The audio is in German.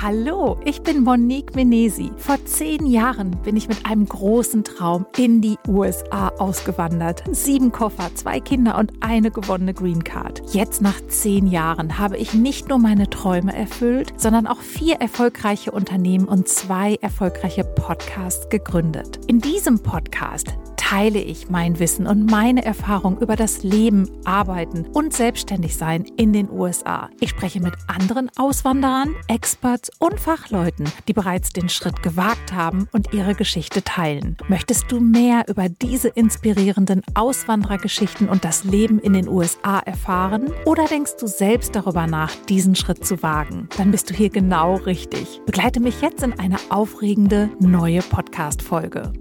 Hallo, ich bin Monique Menesi. Vor zehn Jahren bin ich mit einem großen Traum in die USA ausgewandert. Sieben Koffer, zwei Kinder und eine gewonnene Green Card. Jetzt nach zehn Jahren habe ich nicht nur meine Träume erfüllt, sondern auch vier erfolgreiche Unternehmen und zwei erfolgreiche Podcasts gegründet. In diesem Podcast teile ich mein Wissen und meine Erfahrung über das Leben, Arbeiten und Selbstständigsein in den USA. Ich spreche mit anderen Auswanderern, Experts und Fachleuten, die bereits den Schritt gewagt haben und ihre Geschichte teilen. Möchtest du mehr über diese inspirierenden Auswanderergeschichten und das Leben in den USA erfahren? Oder denkst du selbst darüber nach, diesen Schritt zu wagen? Dann bist du hier genau richtig. Begleite mich jetzt in eine aufregende neue Podcast-Folge.